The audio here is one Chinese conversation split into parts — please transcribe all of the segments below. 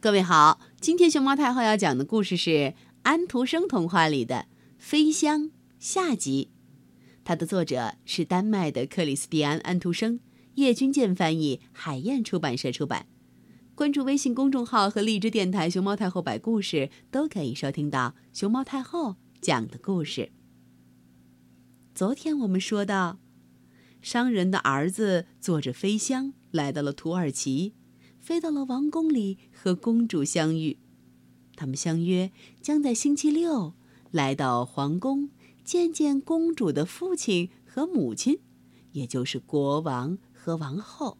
各位好，今天熊猫太后要讲的故事是安徒生童话里的《飞香》下集。它的作者是丹麦的克里斯蒂安·安徒生，叶君健翻译，海燕出版社出版。关注微信公众号和荔枝电台“熊猫太后摆故事”，都可以收听到熊猫太后讲的故事。昨天我们说到，商人的儿子坐着飞箱来到了土耳其。飞到了王宫里和公主相遇，他们相约将在星期六来到皇宫见见公主的父亲和母亲，也就是国王和王后。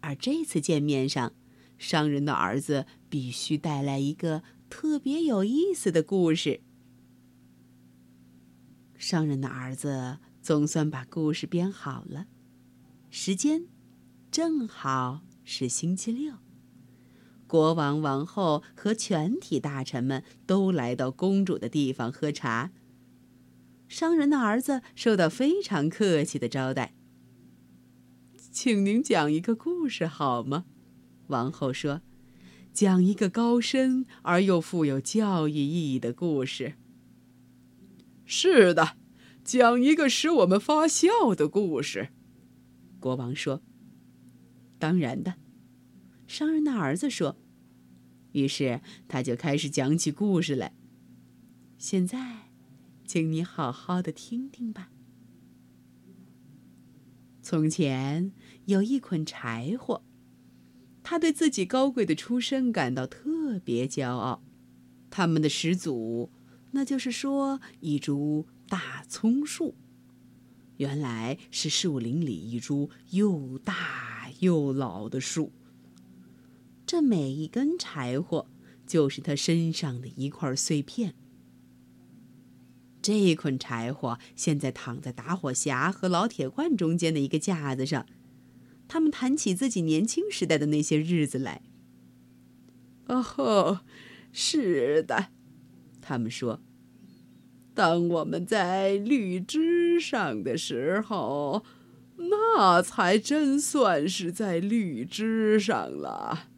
而这次见面上，商人的儿子必须带来一个特别有意思的故事。商人的儿子总算把故事编好了，时间正好。是星期六，国王、王后和全体大臣们都来到公主的地方喝茶。商人的儿子受到非常客气的招待。请您讲一个故事好吗？王后说：“讲一个高深而又富有教育意义的故事。”是的，讲一个使我们发笑的故事。国王说。当然的，商人的儿子说。于是他就开始讲起故事来。现在，请你好好的听听吧。从前有一捆柴火，他对自己高贵的出身感到特别骄傲。他们的始祖，那就是说一株大葱树，原来是树林里一株又大。又老的树，这每一根柴火就是他身上的一块碎片。这捆柴火现在躺在打火匣和老铁罐中间的一个架子上，他们谈起自己年轻时代的那些日子来。哦吼，是的，他们说，当我们在绿枝上的时候。那才真算是在绿枝上了。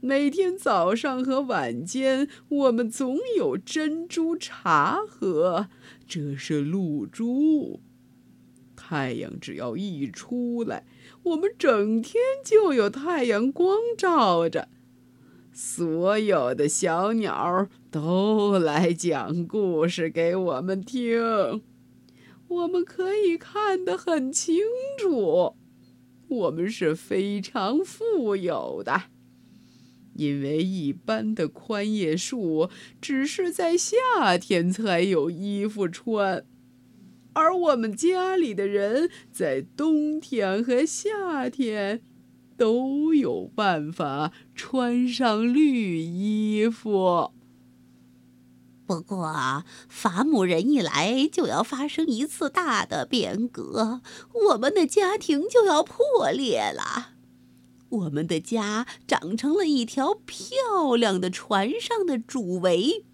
每天早上和晚间，我们总有珍珠茶喝，这是露珠。太阳只要一出来，我们整天就有太阳光照着。所有的小鸟都来讲故事给我们听。我们可以看得很清楚，我们是非常富有的，因为一般的宽叶树只是在夏天才有衣服穿，而我们家里的人在冬天和夏天都有办法穿上绿衣服。不过，伐木人一来，就要发生一次大的变革，我们的家庭就要破裂了。我们的家长成了一条漂亮的船上的主桅。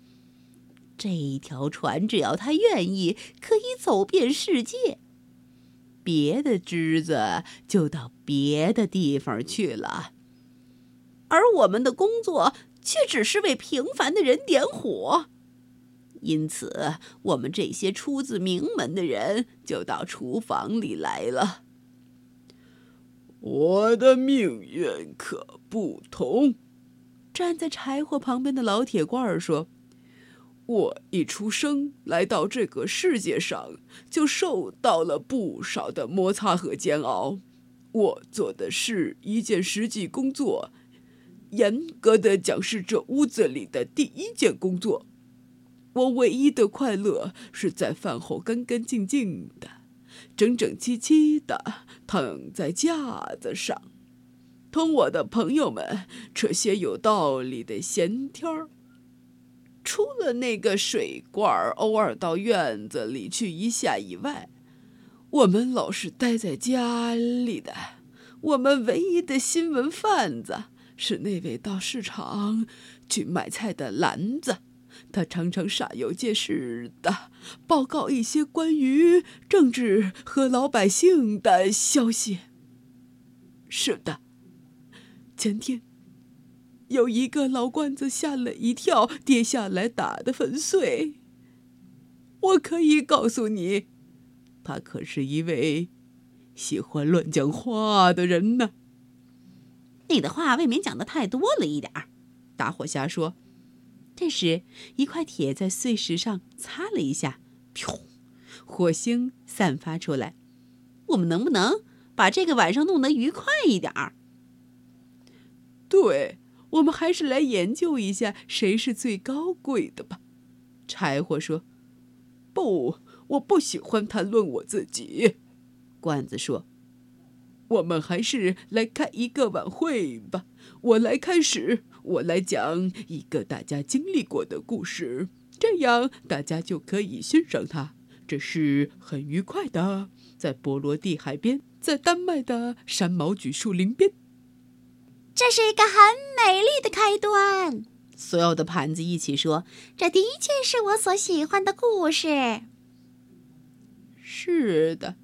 这条船只要他愿意，可以走遍世界。别的枝子就到别的地方去了，而我们的工作却只是为平凡的人点火。因此，我们这些出自名门的人就到厨房里来了。我的命运可不同。站在柴火旁边的老铁罐说：“我一出生来到这个世界上，就受到了不少的摩擦和煎熬。我做的是一件实际工作，严格的讲，是这屋子里的第一件工作。”我唯一的快乐是在饭后干干净净的、整整齐齐的躺在架子上，同我的朋友们扯些有道理的闲天儿。除了那个水罐偶尔到院子里去一下以外，我们老是待在家里的。我们唯一的新闻贩子是那位到市场去买菜的篮子。他常常煞有介事的报告一些关于政治和老百姓的消息。是的，前天有一个老罐子吓了一跳，跌下来打得粉碎。我可以告诉你，他可是一位喜欢乱讲话的人呢。你的话未免讲的太多了一点儿，打火侠说。这时，一块铁在碎石上擦了一下，噗，火星散发出来。我们能不能把这个晚上弄得愉快一点儿？对，我们还是来研究一下谁是最高贵的吧。柴火说。不，我不喜欢谈论我自己。罐子说：“我们还是来开一个晚会吧。我来开始，我来讲一个大家经历过的故事，这样大家就可以欣赏它。这是很愉快的，在波罗的海边，在丹麦的山毛榉树林边。这是一个很美丽的开端。”所有的盘子一起说：“这的确是我所喜欢的故事。”是的，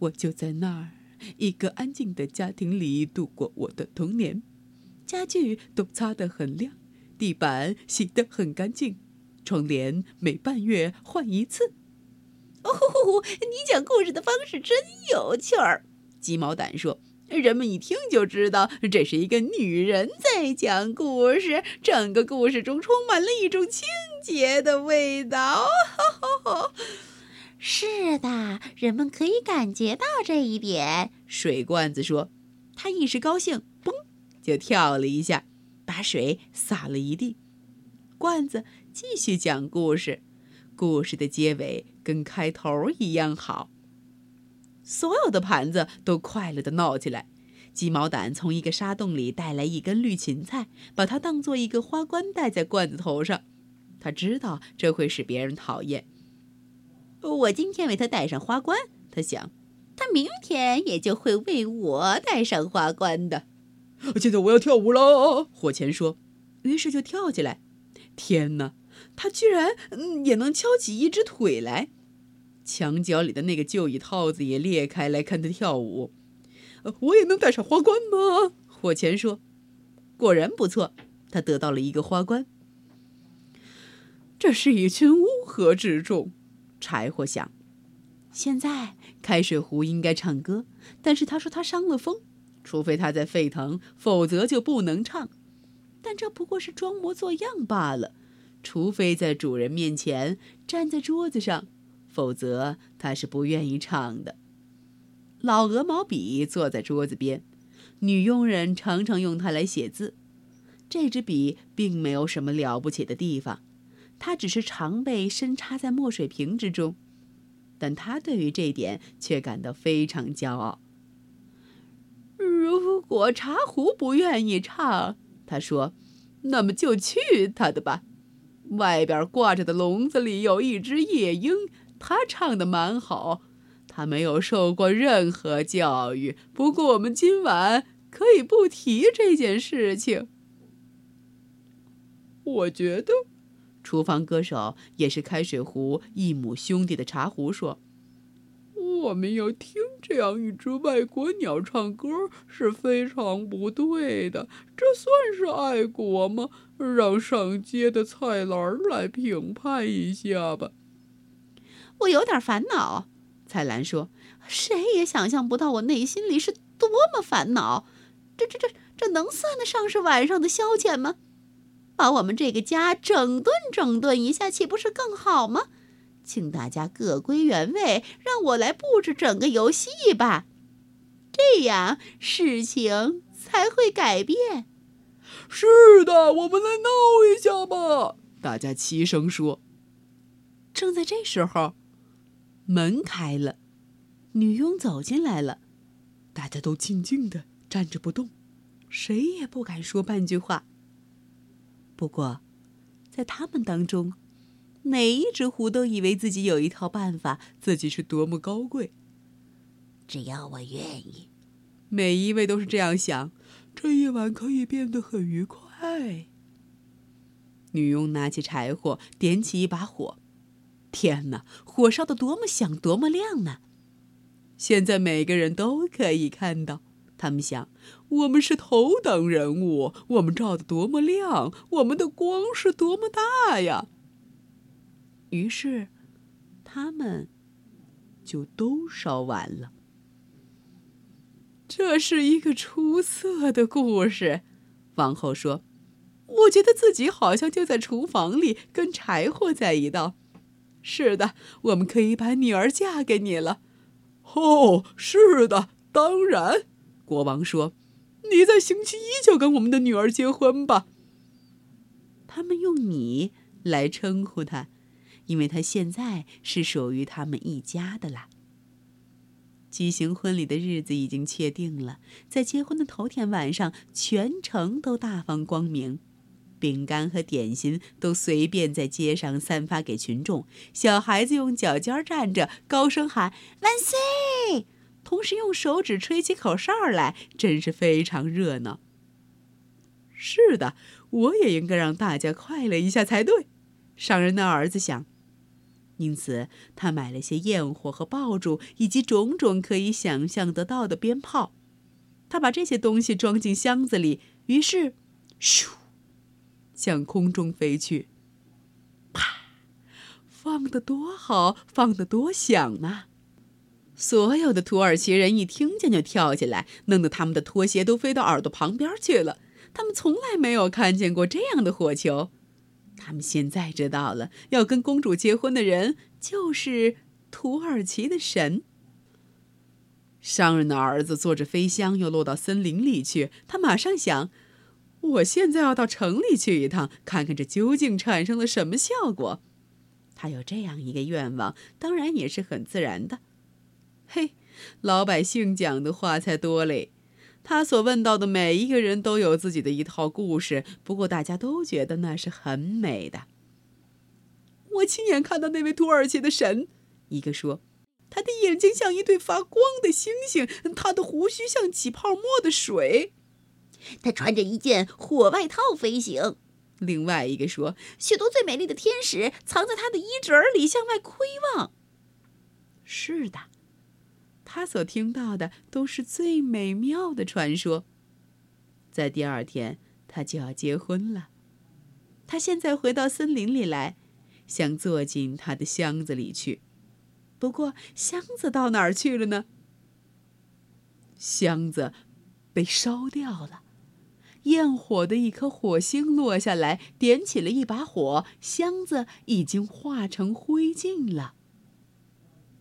我就在那儿一个安静的家庭里度过我的童年。家具都擦得很亮，地板洗得很干净，窗帘每半月换一次。哦，你讲故事的方式真有趣儿，鸡毛掸说。人们一听就知道，这是一个女人在讲故事。整个故事中充满了一种清洁的味道。是的，人们可以感觉到这一点。水罐子说：“他一时高兴，就跳了一下，把水洒了一地。”罐子继续讲故事，故事的结尾跟开头一样好。所有的盘子都快乐地闹起来。鸡毛掸从一个沙洞里带来一根绿芹菜，把它当做一个花冠戴在罐子头上。他知道这会使别人讨厌。我今天为他戴上花冠，他想，他明天也就会为我戴上花冠的。现在我要跳舞了，火钳说，于是就跳起来。天哪，他居然也能敲起一只腿来！墙角里的那个旧椅套子也裂开来看他跳舞。我也能戴上花冠吗？火钳说：“果然不错，他得到了一个花冠。”这是一群乌合之众，柴火想。现在开水壶应该唱歌，但是他说他伤了风，除非他在沸腾，否则就不能唱。但这不过是装模作样罢了，除非在主人面前站在桌子上。否则他是不愿意唱的。老鹅毛笔坐在桌子边，女佣人常常用它来写字。这支笔并没有什么了不起的地方，它只是常被深插在墨水瓶之中。但他对于这点却感到非常骄傲。如果茶壶不愿意唱，他说：“那么就去他的吧。外边挂着的笼子里有一只夜莺。”它唱的蛮好，他没有受过任何教育。不过我们今晚可以不提这件事情。我觉得，厨房歌手也是开水壶一母兄弟的茶壶说：“我们要听这样一只外国鸟唱歌是非常不对的。这算是爱国吗？让上街的菜篮来评判一下吧。”我有点烦恼，蔡澜说：“谁也想象不到我内心里是多么烦恼。这、这、这、这能算得上是晚上的消遣吗？把我们这个家整顿整顿一下，岂不是更好吗？请大家各归原位，让我来布置整个游戏吧，这样事情才会改变。”是的，我们来闹一下吧！大家齐声说。正在这时候。门开了，女佣走进来了，大家都静静的站着不动，谁也不敢说半句话。不过，在他们当中，哪一只狐都以为自己有一套办法，自己是多么高贵。只要我愿意，每一位都是这样想。这夜晚可以变得很愉快。女佣拿起柴火，点起一把火。天哪，火烧的多么响，多么亮呢！现在每个人都可以看到，他们想，我们是头等人物，我们照得多么亮，我们的光是多么大呀！于是，他们就都烧完了。这是一个出色的故事，王后说：“我觉得自己好像就在厨房里跟柴火在一道。”是的，我们可以把女儿嫁给你了。哦，是的，当然。国王说：“你在星期一就跟我们的女儿结婚吧。”他们用“你”来称呼她，因为他现在是属于他们一家的啦。举行婚礼的日子已经确定了，在结婚的头天晚上，全城都大放光明，饼干和点心都随便在街上散发给群众，小孩子用脚尖站着，高声喊“万岁”。同时用手指吹起口哨来，真是非常热闹。是的，我也应该让大家快乐一下才对。商人的儿子想，因此他买了些焰火和爆竹，以及种种可以想象得到的鞭炮。他把这些东西装进箱子里，于是，咻，向空中飞去。啪，放得多好，放得多响呐！所有的土耳其人一听见就跳起来，弄得他们的拖鞋都飞到耳朵旁边去了。他们从来没有看见过这样的火球。他们现在知道了，要跟公主结婚的人就是土耳其的神。商人的儿子坐着飞箱又落到森林里去，他马上想：我现在要到城里去一趟，看看这究竟产生了什么效果。他有这样一个愿望，当然也是很自然的。嘿，老百姓讲的话才多嘞！他所问到的每一个人都有自己的一套故事，不过大家都觉得那是很美的。我亲眼看到那位土耳其的神，一个说，他的眼睛像一对发光的星星，他的胡须像起泡沫的水，他穿着一件火外套飞行。另外一个说，许多最美丽的天使藏在他的衣褶里向外窥望。是的。他所听到的都是最美妙的传说。在第二天，他就要结婚了。他现在回到森林里来，想坐进他的箱子里去。不过，箱子到哪儿去了呢？箱子被烧掉了。焰火的一颗火星落下来，点起了一把火，箱子已经化成灰烬了。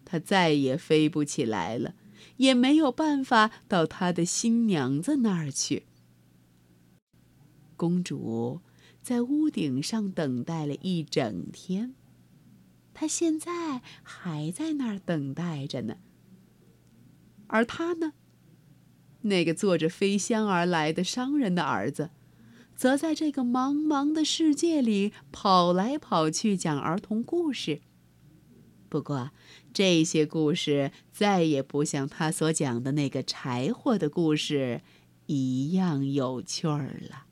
他再也飞不起来了，也没有办法到他的新娘子那儿去。公主在屋顶上等待了一整天，她现在还在那儿等待着呢。而他呢，那个坐着飞箱而来的商人的儿子，则在这个茫茫的世界里跑来跑去，讲儿童故事。不过，这些故事再也不像他所讲的那个柴火的故事一样有趣儿了。